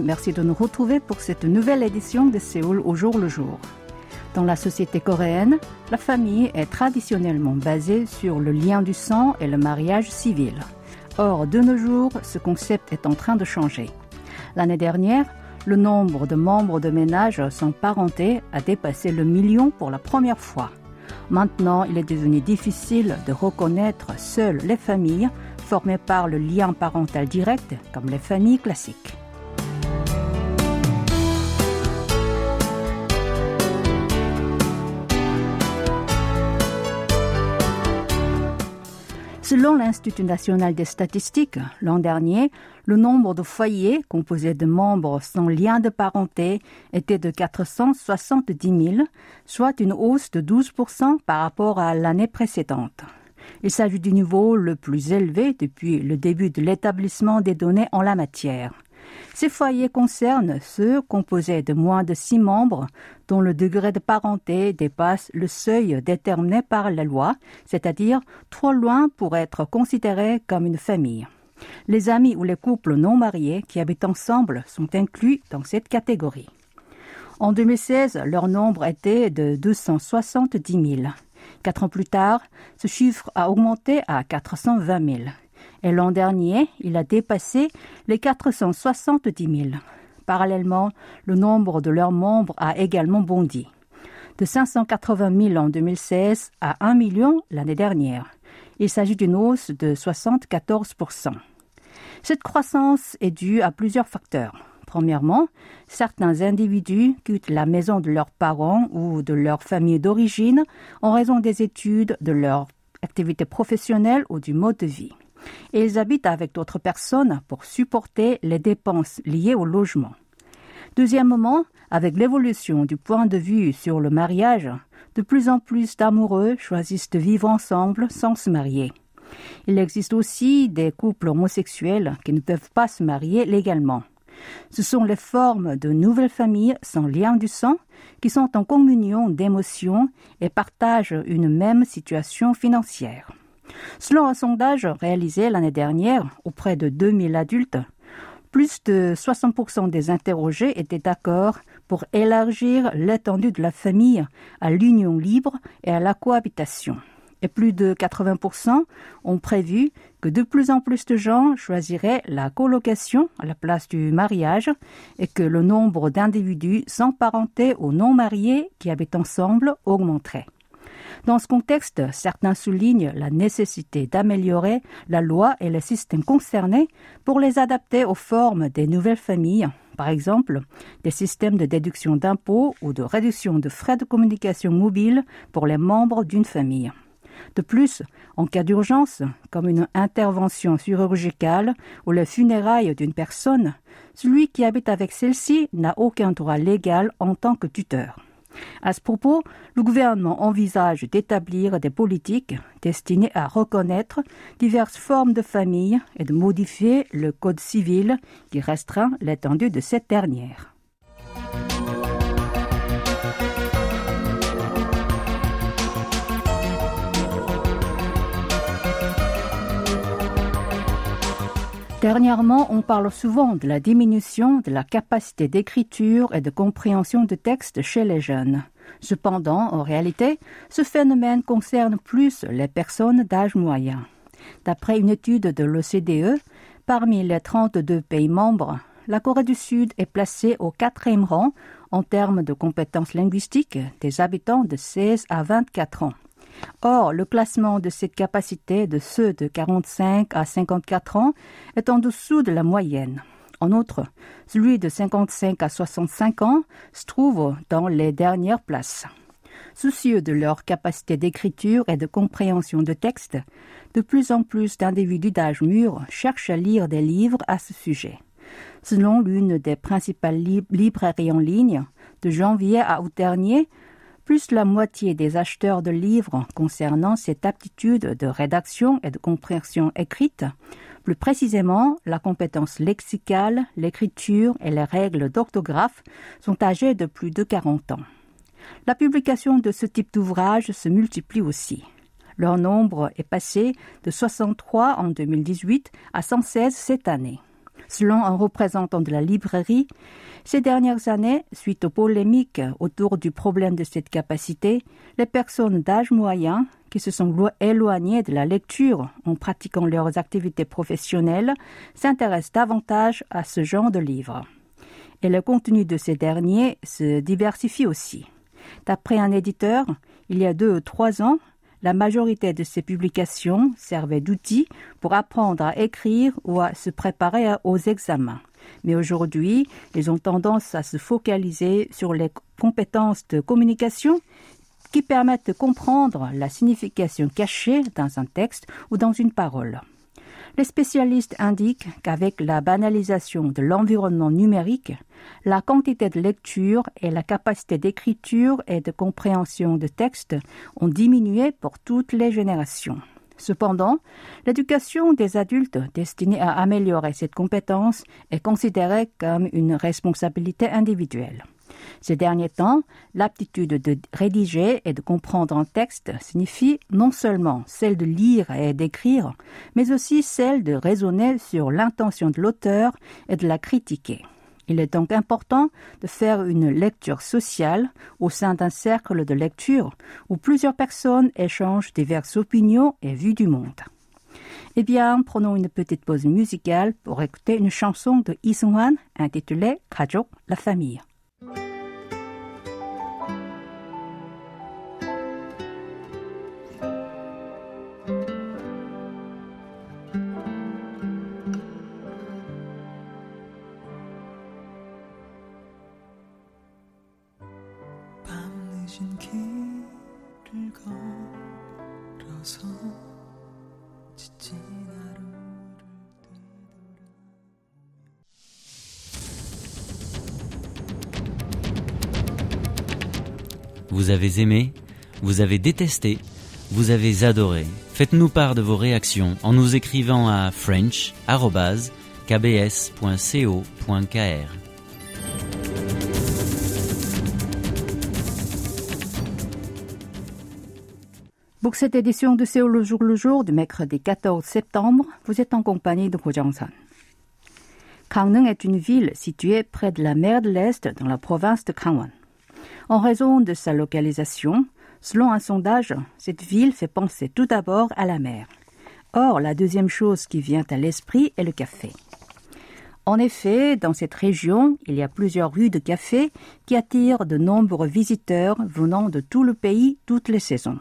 Merci de nous retrouver pour cette nouvelle édition de Séoul au jour le jour. Dans la société coréenne, la famille est traditionnellement basée sur le lien du sang et le mariage civil. Or, de nos jours, ce concept est en train de changer. L'année dernière, le nombre de membres de ménage sans parenté a dépassé le million pour la première fois. Maintenant, il est devenu difficile de reconnaître seules les familles formées par le lien parental direct, comme les familles classiques. Selon l'Institut national des statistiques, l'an dernier, le nombre de foyers composés de membres sans lien de parenté était de 470 000, soit une hausse de 12 par rapport à l'année précédente. Il s'agit du niveau le plus élevé depuis le début de l'établissement des données en la matière. Ces foyers concernent ceux composés de moins de six membres dont le degré de parenté dépasse le seuil déterminé par la loi, c'est-à-dire trop loin pour être considérés comme une famille. Les amis ou les couples non mariés qui habitent ensemble sont inclus dans cette catégorie. En 2016, leur nombre était de 270 000. Quatre ans plus tard, ce chiffre a augmenté à 420 000 et l'an dernier, il a dépassé les 470 000. Parallèlement, le nombre de leurs membres a également bondi, de 580 000 en 2016 à 1 million l'année dernière. Il s'agit d'une hausse de 74% Cette croissance est due à plusieurs facteurs. Premièrement, certains individus quittent la maison de leurs parents ou de leur famille d'origine en raison des études, de leur activité professionnelle ou du mode de vie et ils habitent avec d'autres personnes pour supporter les dépenses liées au logement. Deuxièmement, avec l'évolution du point de vue sur le mariage, de plus en plus d'amoureux choisissent de vivre ensemble sans se marier. Il existe aussi des couples homosexuels qui ne peuvent pas se marier légalement. Ce sont les formes de nouvelles familles sans lien du sang qui sont en communion d'émotions et partagent une même situation financière. Selon un sondage réalisé l'année dernière auprès de 2000 adultes, plus de 60% des interrogés étaient d'accord pour élargir l'étendue de la famille à l'union libre et à la cohabitation. Et plus de 80% ont prévu que de plus en plus de gens choisiraient la colocation à la place du mariage et que le nombre d'individus sans parenté ou non mariés qui habitent ensemble augmenterait. Dans ce contexte, certains soulignent la nécessité d'améliorer la loi et les systèmes concernés pour les adapter aux formes des nouvelles familles, par exemple des systèmes de déduction d'impôts ou de réduction de frais de communication mobile pour les membres d'une famille. De plus, en cas d'urgence, comme une intervention chirurgicale ou les funérailles d'une personne, celui qui habite avec celle-ci n'a aucun droit légal en tant que tuteur. À ce propos, le gouvernement envisage d'établir des politiques destinées à reconnaître diverses formes de famille et de modifier le code civil qui restreint l'étendue de cette dernière. Dernièrement, on parle souvent de la diminution de la capacité d'écriture et de compréhension de texte chez les jeunes. Cependant, en réalité, ce phénomène concerne plus les personnes d'âge moyen. D'après une étude de l'OCDE, parmi les 32 pays membres, la Corée du Sud est placée au quatrième rang en termes de compétences linguistiques des habitants de 16 à 24 ans. Or, le classement de cette capacité de ceux de 45 à 54 ans est en dessous de la moyenne. En outre, celui de 55 à 65 ans se trouve dans les dernières places. Soucieux de leur capacité d'écriture et de compréhension de texte, de plus en plus d'individus d'âge mûr cherchent à lire des livres à ce sujet. selon l'une des principales librairies en ligne. De janvier à août dernier, plus la moitié des acheteurs de livres concernant cette aptitude de rédaction et de compréhension écrite, plus précisément la compétence lexicale, l'écriture et les règles d'orthographe, sont âgés de plus de 40 ans. La publication de ce type d'ouvrage se multiplie aussi. Leur nombre est passé de 63 en 2018 à 116 cette année. Selon un représentant de la librairie, ces dernières années, suite aux polémiques autour du problème de cette capacité, les personnes d'âge moyen qui se sont éloignées de la lecture en pratiquant leurs activités professionnelles s'intéressent davantage à ce genre de livres. Et le contenu de ces derniers se diversifie aussi. D'après un éditeur, il y a deux ou trois ans, la majorité de ces publications servaient d'outils pour apprendre à écrire ou à se préparer aux examens. Mais aujourd'hui, ils ont tendance à se focaliser sur les compétences de communication qui permettent de comprendre la signification cachée dans un texte ou dans une parole. Les spécialistes indiquent qu'avec la banalisation de l'environnement numérique, la quantité de lecture et la capacité d'écriture et de compréhension de texte ont diminué pour toutes les générations. Cependant, l'éducation des adultes destinée à améliorer cette compétence est considérée comme une responsabilité individuelle. Ces derniers temps, l'aptitude de rédiger et de comprendre un texte signifie non seulement celle de lire et d'écrire, mais aussi celle de raisonner sur l'intention de l'auteur et de la critiquer. Il est donc important de faire une lecture sociale au sein d'un cercle de lecture où plusieurs personnes échangent diverses opinions et vues du monde. Eh bien, prenons une petite pause musicale pour écouter une chanson de Lee Sung-hwan intitulée Kajok, la famille. Vous avez aimé, vous avez détesté, vous avez adoré. Faites-nous part de vos réactions en nous écrivant à french.kbs.co.kr. Pour cette édition de Séoul le jour le jour du mercredi 14 septembre, vous êtes en compagnie de Ko Jong-san. Gangneung est une ville située près de la mer de l'Est dans la province de Gangwon. En raison de sa localisation, selon un sondage, cette ville fait penser tout d'abord à la mer. Or, la deuxième chose qui vient à l'esprit est le café. En effet, dans cette région, il y a plusieurs rues de café qui attirent de nombreux visiteurs venant de tout le pays toutes les saisons.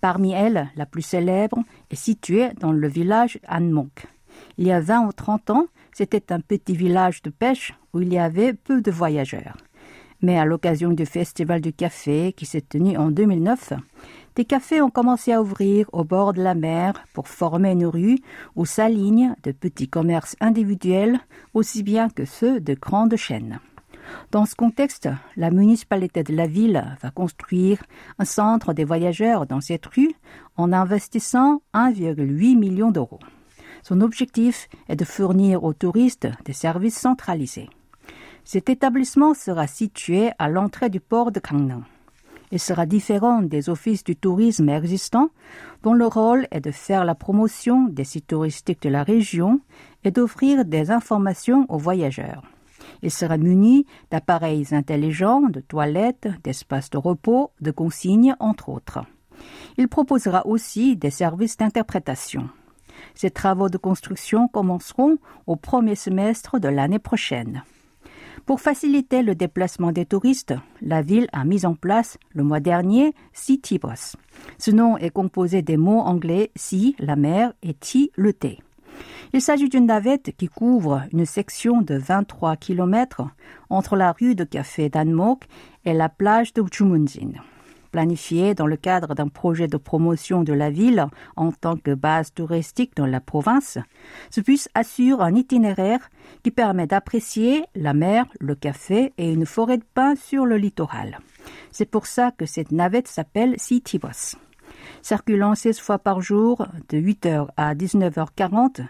Parmi elles, la plus célèbre est située dans le village Anmok. Il y a 20 ou 30 ans, c'était un petit village de pêche où il y avait peu de voyageurs. Mais à l'occasion du Festival du café qui s'est tenu en 2009, des cafés ont commencé à ouvrir au bord de la mer pour former une rue où s'alignent de petits commerces individuels aussi bien que ceux de grandes chaînes. Dans ce contexte, la municipalité de la ville va construire un centre des voyageurs dans cette rue en investissant 1,8 million d'euros. Son objectif est de fournir aux touristes des services centralisés. Cet établissement sera situé à l'entrée du port de Gangneung. Il sera différent des offices du tourisme existants, dont le rôle est de faire la promotion des sites touristiques de la région et d'offrir des informations aux voyageurs. Il sera muni d'appareils intelligents, de toilettes, d'espaces de repos, de consignes, entre autres. Il proposera aussi des services d'interprétation. Ces travaux de construction commenceront au premier semestre de l'année prochaine. Pour faciliter le déplacement des touristes, la ville a mis en place le mois dernier Citybus. Ce nom est composé des mots anglais Sea, la mer, et Ti, le thé. Il s'agit d'une navette qui couvre une section de 23 km entre la rue de café d'Anmok et la plage de Jumunjin. Planifié dans le cadre d'un projet de promotion de la ville en tant que base touristique dans la province, ce bus assure un itinéraire qui permet d'apprécier la mer, le café et une forêt de pins sur le littoral. C'est pour ça que cette navette s'appelle City. Circulant 16 fois par jour de 8h à 19h40,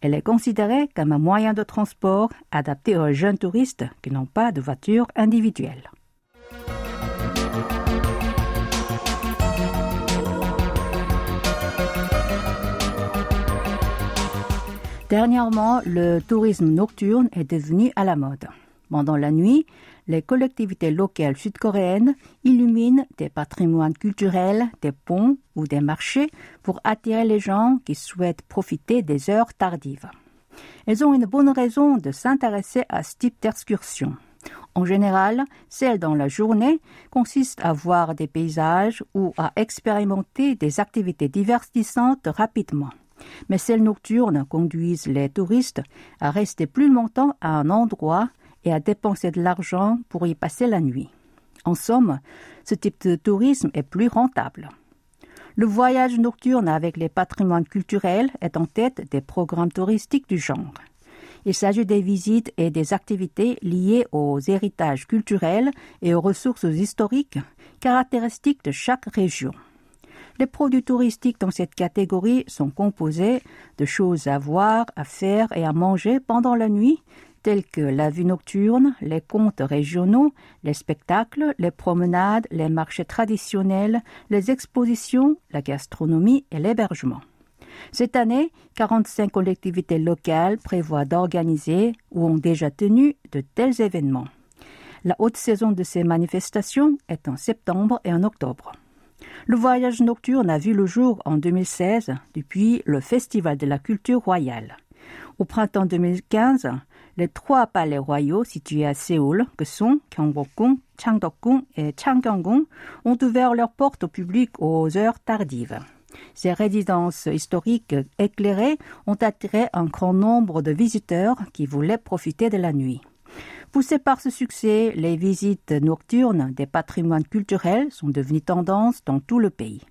elle est considérée comme un moyen de transport adapté aux jeunes touristes qui n'ont pas de voiture individuelle. Dernièrement, le tourisme nocturne est devenu à la mode. Pendant la nuit, les collectivités locales sud-coréennes illuminent des patrimoines culturels, des ponts ou des marchés pour attirer les gens qui souhaitent profiter des heures tardives. Elles ont une bonne raison de s'intéresser à ce type d'excursion. En général, celle dans la journée consiste à voir des paysages ou à expérimenter des activités divertissantes rapidement. Mais celles nocturnes conduisent les touristes à rester plus longtemps à un endroit et à dépenser de l'argent pour y passer la nuit. En somme, ce type de tourisme est plus rentable. Le voyage nocturne avec les patrimoines culturels est en tête des programmes touristiques du genre. Il s'agit des visites et des activités liées aux héritages culturels et aux ressources historiques caractéristiques de chaque région. Les produits touristiques dans cette catégorie sont composés de choses à voir, à faire et à manger pendant la nuit, tels que la vue nocturne, les contes régionaux, les spectacles, les promenades, les marchés traditionnels, les expositions, la gastronomie et l'hébergement. Cette année, 45 collectivités locales prévoient d'organiser ou ont déjà tenu de tels événements. La haute saison de ces manifestations est en septembre et en octobre. Le voyage nocturne a vu le jour en 2016 depuis le Festival de la culture royale. Au printemps 2015, les trois palais royaux situés à Séoul, que sont Gyeongbokgung, Changdeokgung et Changgyeongung, ont ouvert leurs portes au public aux heures tardives. Ces résidences historiques éclairées ont attiré un grand nombre de visiteurs qui voulaient profiter de la nuit. Poussées par ce succès, les visites nocturnes des patrimoines culturels sont devenues tendance dans tout le pays.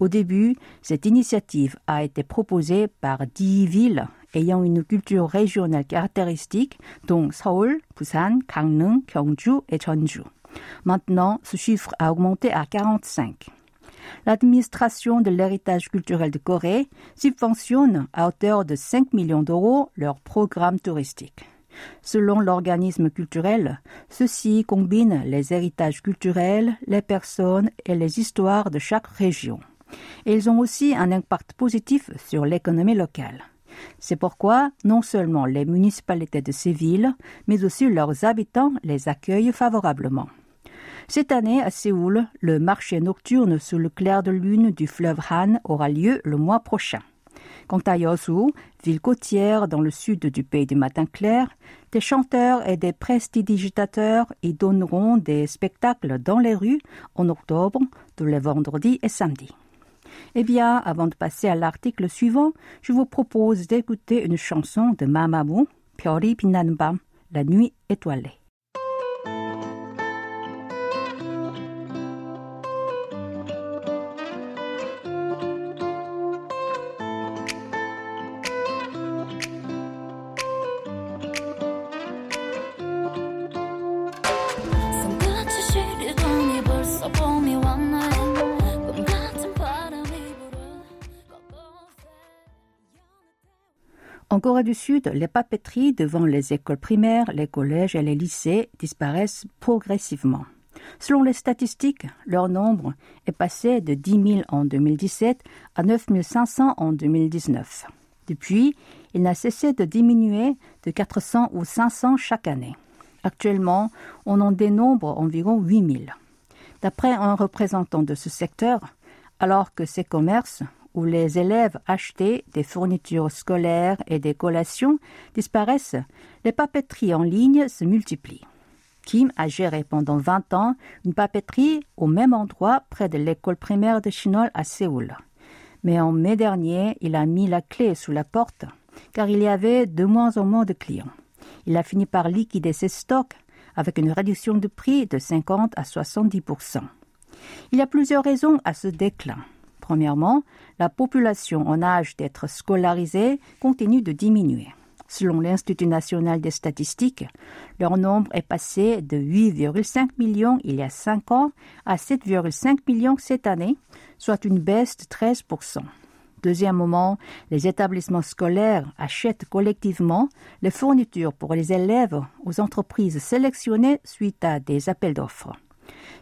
Au début, cette initiative a été proposée par dix villes ayant une culture régionale caractéristique, dont Seoul, Busan, Gangneung, Gyeongju et Jeonju. Maintenant, ce chiffre a augmenté à 45. L'administration de l'héritage culturel de Corée subventionne à hauteur de 5 millions d'euros leur programme touristique. Selon l'organisme culturel, ceci combine les héritages culturels, les personnes et les histoires de chaque région. Ils ont aussi un impact positif sur l'économie locale. C'est pourquoi non seulement les municipalités de ces villes, mais aussi leurs habitants les accueillent favorablement. Cette année, à Séoul, le marché nocturne sous le clair de lune du fleuve Han aura lieu le mois prochain. Quant à Yosu, ville côtière dans le sud du pays du matin clair, des chanteurs et des prestidigitateurs y donneront des spectacles dans les rues en octobre, tous les vendredis et samedis. Eh bien, avant de passer à l'article suivant, je vous propose d'écouter une chanson de Mamamoo, Piori Pinanbam, La nuit étoilée. Corée du Sud, les papeteries devant les écoles primaires, les collèges et les lycées disparaissent progressivement. Selon les statistiques, leur nombre est passé de 10 000 en 2017 à 9 500 en 2019. Depuis, il n'a cessé de diminuer de 400 ou 500 chaque année. Actuellement, on en dénombre environ 8 000. D'après un représentant de ce secteur, alors que ces commerces, où les élèves achetaient des fournitures scolaires et des collations disparaissent, les papeteries en ligne se multiplient. Kim a géré pendant 20 ans une papeterie au même endroit près de l'école primaire de Chinol à Séoul. Mais en mai dernier, il a mis la clé sous la porte car il y avait de moins en moins de clients. Il a fini par liquider ses stocks avec une réduction de prix de 50 à 70% Il y a plusieurs raisons à ce déclin. Premièrement, la population en âge d'être scolarisée continue de diminuer. Selon l'Institut national des statistiques, leur nombre est passé de 8,5 millions il y a 5 ans à 7,5 millions cette année, soit une baisse de 13 Deuxième moment, les établissements scolaires achètent collectivement les fournitures pour les élèves aux entreprises sélectionnées suite à des appels d'offres.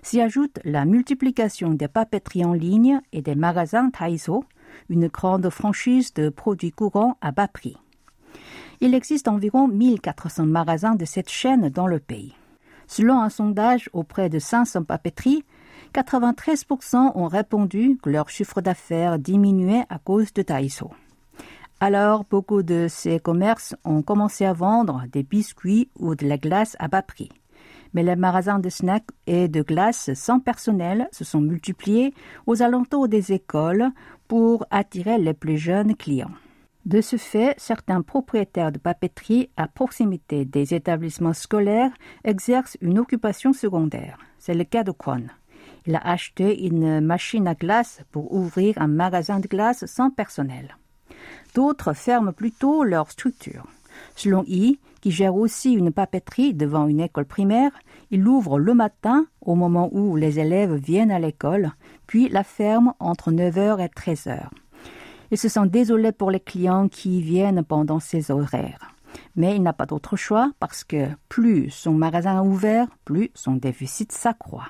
S'y ajoute la multiplication des papeteries en ligne et des magasins Taiso, une grande franchise de produits courants à bas prix. Il existe environ 1400 magasins de cette chaîne dans le pays. Selon un sondage auprès de 500 papeteries, 93% ont répondu que leur chiffre d'affaires diminuait à cause de Taiso. Alors, beaucoup de ces commerces ont commencé à vendre des biscuits ou de la glace à bas prix. Mais les magasins de snacks et de glace sans personnel se sont multipliés aux alentours des écoles pour attirer les plus jeunes clients. De ce fait, certains propriétaires de papeterie à proximité des établissements scolaires exercent une occupation secondaire. C'est le cas de Kwon. Il a acheté une machine à glace pour ouvrir un magasin de glace sans personnel. D'autres ferment plutôt leur structure. Selon I, qui gère aussi une papeterie devant une école primaire, il ouvre le matin au moment où les élèves viennent à l'école, puis la ferme entre 9h et 13h. Il se sent désolé pour les clients qui viennent pendant ces horaires. Mais il n'a pas d'autre choix parce que plus son magasin est ouvert, plus son déficit s'accroît.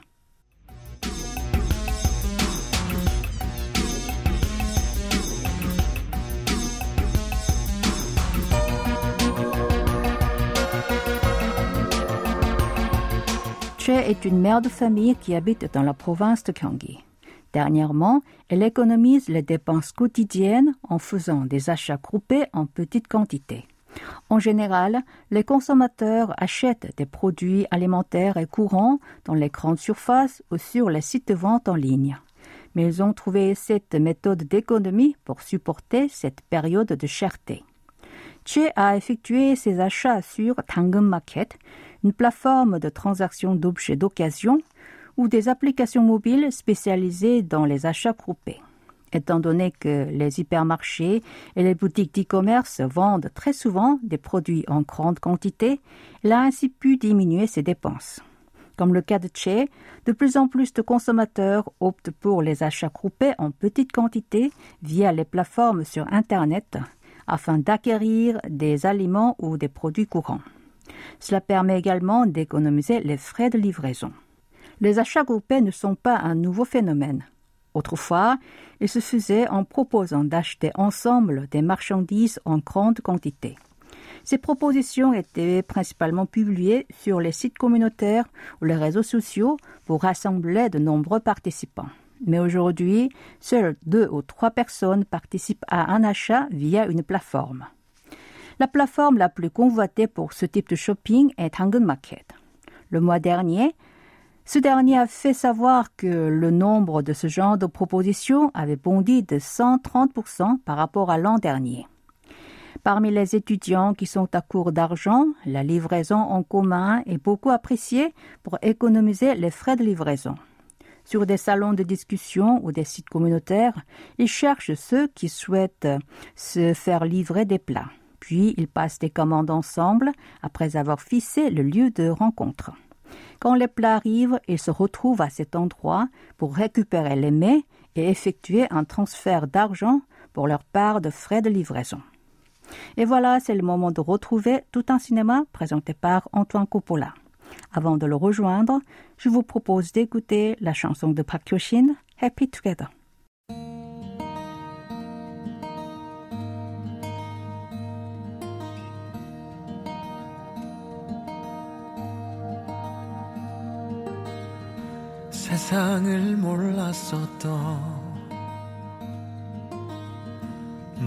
Est une mère de famille qui habite dans la province de Gyeonggi. Dernièrement, elle économise les dépenses quotidiennes en faisant des achats groupés en petites quantités. En général, les consommateurs achètent des produits alimentaires et courants dans les grandes surfaces ou sur les sites de vente en ligne. Mais ils ont trouvé cette méthode d'économie pour supporter cette période de cherté. Che a effectué ses achats sur Tangum Market, une plateforme de transaction d'objets d'occasion ou des applications mobiles spécialisées dans les achats groupés. Étant donné que les hypermarchés et les boutiques d'e-commerce vendent très souvent des produits en grande quantité, il a ainsi pu diminuer ses dépenses. Comme le cas de Che, de plus en plus de consommateurs optent pour les achats groupés en petite quantité via les plateformes sur Internet afin d'acquérir des aliments ou des produits courants. Cela permet également d'économiser les frais de livraison les achats groupés ne sont pas un nouveau phénomène. Autrefois, ils se faisaient en proposant d'acheter ensemble des marchandises en grande quantité. Ces propositions étaient principalement publiées sur les sites communautaires ou les réseaux sociaux pour rassembler de nombreux participants. Mais aujourd'hui, seules deux ou trois personnes participent à un achat via une plateforme. La plateforme la plus convoitée pour ce type de shopping est Hangul Market. Le mois dernier, ce dernier a fait savoir que le nombre de ce genre de propositions avait bondi de 130% par rapport à l'an dernier. Parmi les étudiants qui sont à court d'argent, la livraison en commun est beaucoup appréciée pour économiser les frais de livraison. Sur des salons de discussion ou des sites communautaires, ils cherchent ceux qui souhaitent se faire livrer des plats. Puis ils passent des commandes ensemble après avoir fixé le lieu de rencontre. Quand les plats arrivent, ils se retrouvent à cet endroit pour récupérer les mets et effectuer un transfert d'argent pour leur part de frais de livraison. Et voilà, c'est le moment de retrouver tout un cinéma présenté par Antoine Coppola. Avant de le rejoindre, je vous propose d'écouter la chanson de Park Happy Together. 세상을 몰랐었던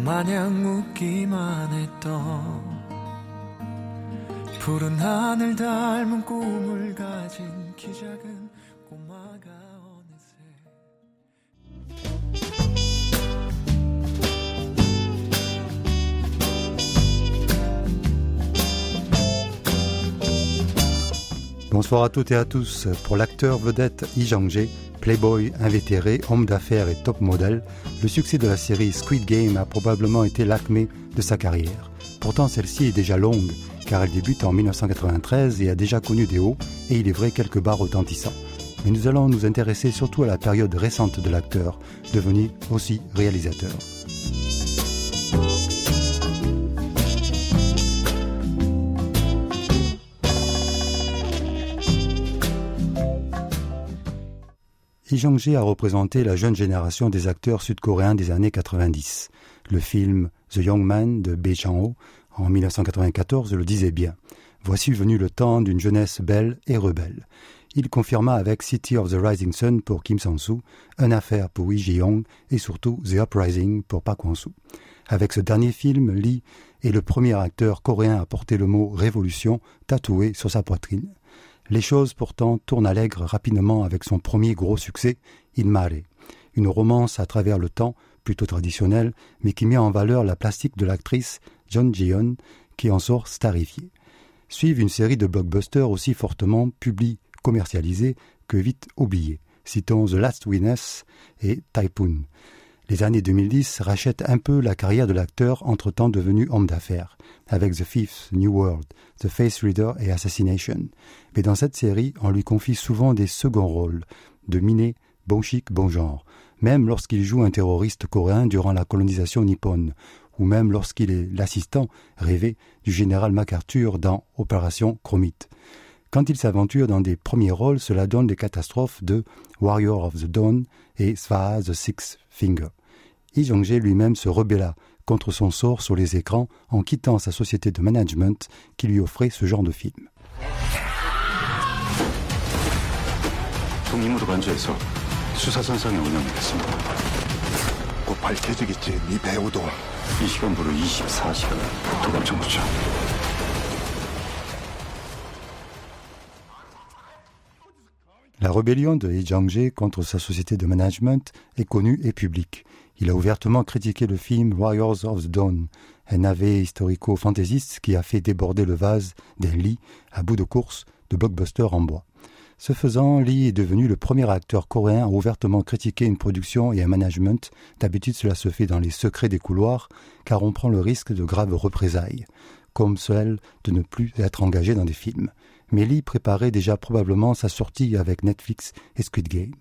마냥 웃기만 했던 푸른 하늘 닮은 꿈을 가진 키 작은 Bonsoir à toutes et à tous. Pour l'acteur vedette Yi Jang-jae, Playboy, invétéré, homme d'affaires et top model, le succès de la série Squid Game a probablement été l'acmé de sa carrière. Pourtant, celle-ci est déjà longue, car elle débute en 1993 et a déjà connu des hauts, et il est vrai quelques bas retentissants. Mais nous allons nous intéresser surtout à la période récente de l'acteur, devenu aussi réalisateur. Lee Jong-jae a représenté la jeune génération des acteurs sud-coréens des années 90. Le film The Young Man de Bae Chang-ho en 1994 le disait bien. Voici venu le temps d'une jeunesse belle et rebelle. Il confirma avec City of the Rising Sun pour Kim Sang-soo, Une affaire pour Lee Ji-young et surtout The Uprising pour Park Kwon-soo. Avec ce dernier film, Lee est le premier acteur coréen à porter le mot révolution tatoué sur sa poitrine. Les choses pourtant tournent allègre rapidement avec son premier gros succès, Il Mare, une romance à travers le temps, plutôt traditionnelle, mais qui met en valeur la plastique de l'actrice John Jeon, qui en sort starifiée. Suivent une série de blockbusters aussi fortement publiés, commercialisés que vite oubliés. Citons The Last Witness et Typhoon. Les années 2010 rachètent un peu la carrière de l'acteur entre-temps devenu homme d'affaires, avec The Fifth, New World, The Face Reader et Assassination. Mais dans cette série, on lui confie souvent des seconds rôles, de miné, bon chic, bon genre, même lorsqu'il joue un terroriste coréen durant la colonisation nippone, ou même lorsqu'il est l'assistant rêvé du général MacArthur dans Opération Chromite. Quand il s'aventure dans des premiers rôles, cela donne des catastrophes de Warrior of the Dawn et Sva the Six Finger. Lee Jong-jae lui-même se rebella contre son sort sur les écrans en quittant sa société de management qui lui offrait ce genre de film. La rébellion de Lee Jong-jae contre sa société de management est connue et publique. Il a ouvertement critiqué le film Warriors of the Dawn, un navet historico-fantaisiste qui a fait déborder le vase d'un lit à bout de course de blockbuster en bois. Ce faisant, Lee est devenu le premier acteur coréen à ouvertement critiquer une production et un management. D'habitude, cela se fait dans les secrets des couloirs, car on prend le risque de graves représailles, comme celle de ne plus être engagé dans des films. Mais Lee préparait déjà probablement sa sortie avec Netflix et Squid Game.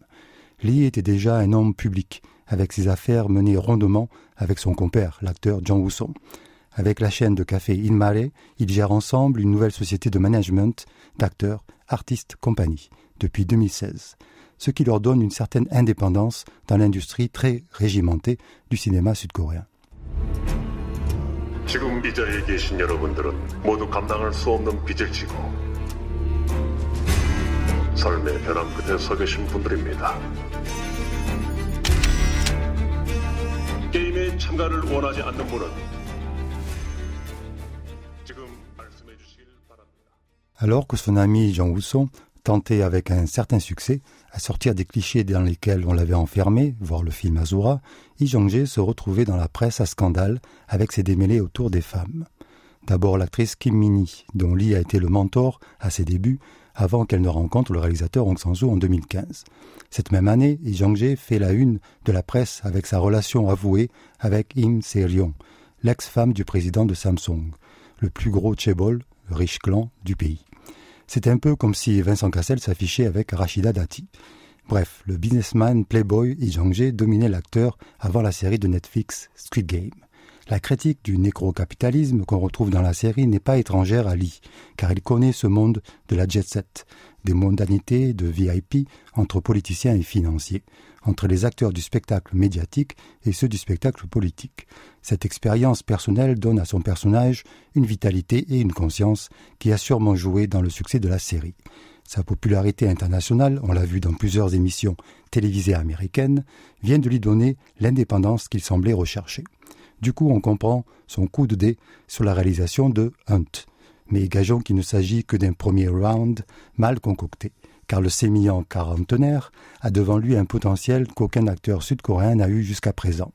Lee était déjà un homme public, avec ses affaires menées rondement avec son compère, l'acteur Jean Woo-sung. Avec la chaîne de café Inmare, ils gèrent ensemble une nouvelle société de management d'acteurs, artistes, compagnie, depuis 2016, ce qui leur donne une certaine indépendance dans l'industrie très régimentée du cinéma sud-coréen. Alors que son ami Jean Housson tentait avec un certain succès à sortir des clichés dans lesquels on l'avait enfermé, voir le film Azura, Lee se retrouvait dans la presse à scandale avec ses démêlés autour des femmes. D'abord l'actrice Kim Mini, dont Lee a été le mentor à ses débuts, avant qu'elle ne rencontre le réalisateur Hong Sang-soo en 2015. Cette même année, Lee Jong-jae fait la une de la presse avec sa relation avouée avec Im Se-ryong, l'ex-femme du président de Samsung, le plus gros chebol, riche clan du pays. C'est un peu comme si Vincent Cassel s'affichait avec Rachida Dati. Bref, le businessman playboy Lee Jong-jae dominait l'acteur avant la série de Netflix Squid Game. La critique du nécro-capitalisme qu'on retrouve dans la série n'est pas étrangère à Lee, car il connaît ce monde de la jet set, des mondanités de VIP entre politiciens et financiers, entre les acteurs du spectacle médiatique et ceux du spectacle politique. Cette expérience personnelle donne à son personnage une vitalité et une conscience qui a sûrement joué dans le succès de la série. Sa popularité internationale, on l'a vu dans plusieurs émissions télévisées américaines, vient de lui donner l'indépendance qu'il semblait rechercher. Du coup, on comprend son coup de dé sur la réalisation de Hunt. Mais gageons qu'il ne s'agit que d'un premier round mal concocté, car le sémillant quarantenaire a devant lui un potentiel qu'aucun acteur sud-coréen n'a eu jusqu'à présent.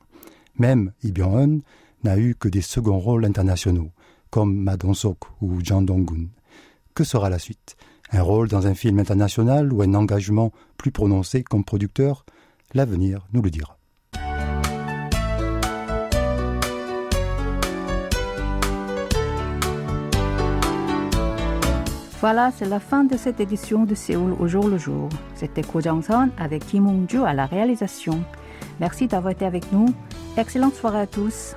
Même Lee Byung-hun n'a eu que des seconds rôles internationaux, comme Ma Dong-sok ou Jang Dong-gun. Que sera la suite? Un rôle dans un film international ou un engagement plus prononcé comme producteur? L'avenir nous le dira. Voilà, c'est la fin de cette édition de Séoul au jour le jour. C'était Ko Jong-son avec Kim Hong-ju à la réalisation. Merci d'avoir été avec nous. Excellente soirée à tous.